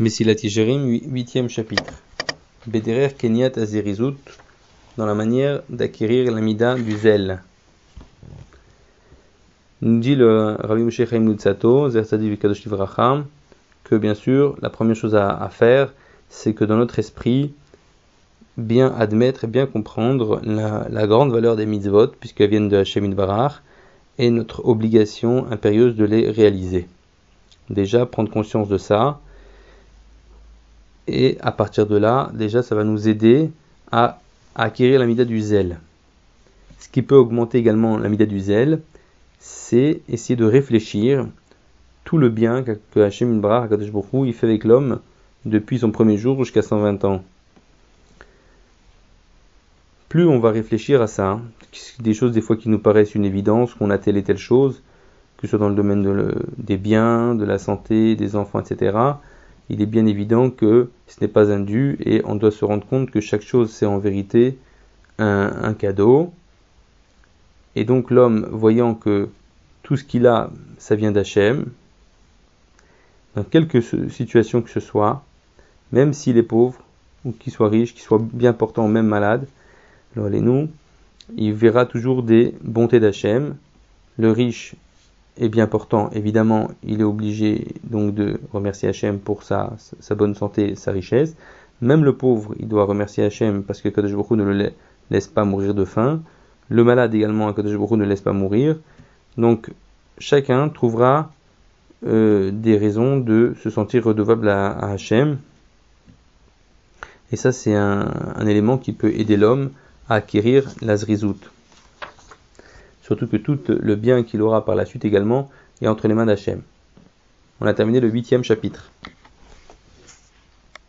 Messilat Yesherim, huitième chapitre. Bederer Kenyat Azerizut, dans la manière d'acquérir l'amida du zèle. Nous dit le Rabbi Moshe Chaim Lutzato, Zerzadi Vikadosh Livracham, que bien sûr, la première chose à, faire, c'est que dans notre esprit, bien admettre et bien comprendre la, grande valeur des mitzvot, puisqu'elles viennent de Hashem Barach, et notre obligation impérieuse de les réaliser. Déjà, prendre conscience de ça, et à partir de là, déjà, ça va nous aider à, acquérir l'amida du zèle. Ce qui peut augmenter également l'amida du zèle, c'est essayer de réfléchir tout le bien que Hachem Ibrah, il fait avec l'homme depuis son premier jour jusqu'à 120 ans. Plus on va réfléchir à ça, des choses des fois qui nous paraissent une évidence, qu'on a telle et telle chose, que ce soit dans le domaine des biens, de la santé, des enfants, etc., il est bien évident que ce n'est pas un dû et on doit se rendre compte que chaque chose c'est en vérité un, cadeau. Et donc l'homme, voyant que tout ce qu'il a, ça vient d'Hachem, dans quelque situation que ce soit, même s'il est pauvre, ou qu'il soit riche, qu'il soit bien portant, même malade, alors les nous, il verra toujours des bontés d'Hachem. Le riche est bien portant, évidemment, il est obligé donc de remercier Hachem pour sa, sa bonne santé, sa richesse. Même le pauvre, il doit remercier Hachem parce que Kadosh ne le laisse pas mourir de faim. Le malade également, Kadosh Baruch ne laisse pas mourir. Donc, chacun trouvera euh, des raisons de se sentir redevable à, à Hachem. Et ça, c'est un, un, élément qui peut aider l'homme à acquérir la zrizout surtout que tout le bien qu'il aura par la suite également est entre les mains d'Hachem. On a terminé le huitième chapitre.